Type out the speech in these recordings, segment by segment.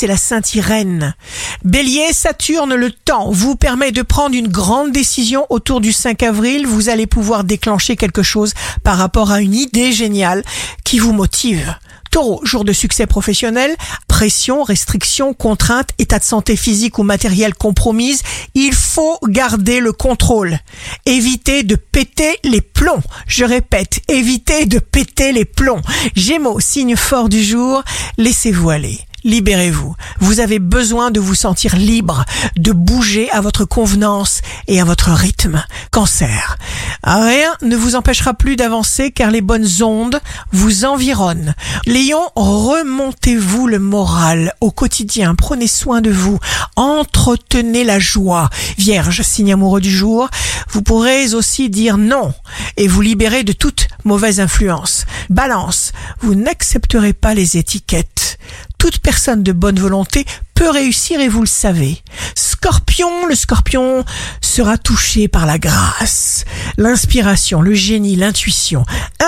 c'est la Sainte Irène. Bélier, Saturne, le temps, vous permet de prendre une grande décision autour du 5 avril. Vous allez pouvoir déclencher quelque chose par rapport à une idée géniale qui vous motive. Taureau, jour de succès professionnel, pression, restriction, contrainte, état de santé physique ou matériel compromise, il faut garder le contrôle. Évitez de péter les plombs. Je répète, évitez de péter les plombs. Gémeaux, signe fort du jour, laissez-vous aller. Libérez-vous. Vous avez besoin de vous sentir libre, de bouger à votre convenance et à votre rythme. Cancer. Rien ne vous empêchera plus d'avancer car les bonnes ondes vous environnent. Lion, remontez-vous le moral au quotidien. Prenez soin de vous. Entretenez la joie. Vierge, signe amoureux du jour, vous pourrez aussi dire non et vous libérer de toute mauvaise influence. Balance, vous n'accepterez pas les étiquettes toute personne de bonne volonté peut réussir et vous le savez. Scorpion, le scorpion sera touché par la grâce, l'inspiration, le génie, l'intuition.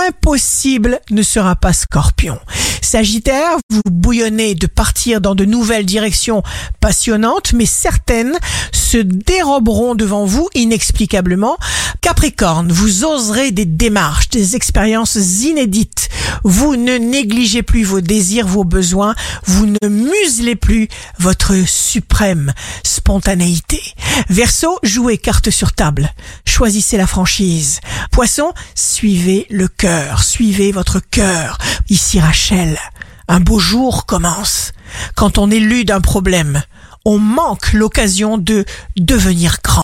Impossible ne sera pas scorpion. Sagittaire, vous bouillonnez de partir dans de nouvelles directions passionnantes, mais certaines se déroberont devant vous inexplicablement. Capricorne, vous oserez des démarches, des expériences inédites. Vous ne négligez plus vos désirs, vos besoins. Vous ne muselez plus votre suprême spontanéité. Verseau, jouez carte sur table. Choisissez la franchise. Poisson, suivez le cœur, suivez votre cœur. Ici Rachel, un beau jour commence. Quand on est lu d'un problème, on manque l'occasion de devenir grand.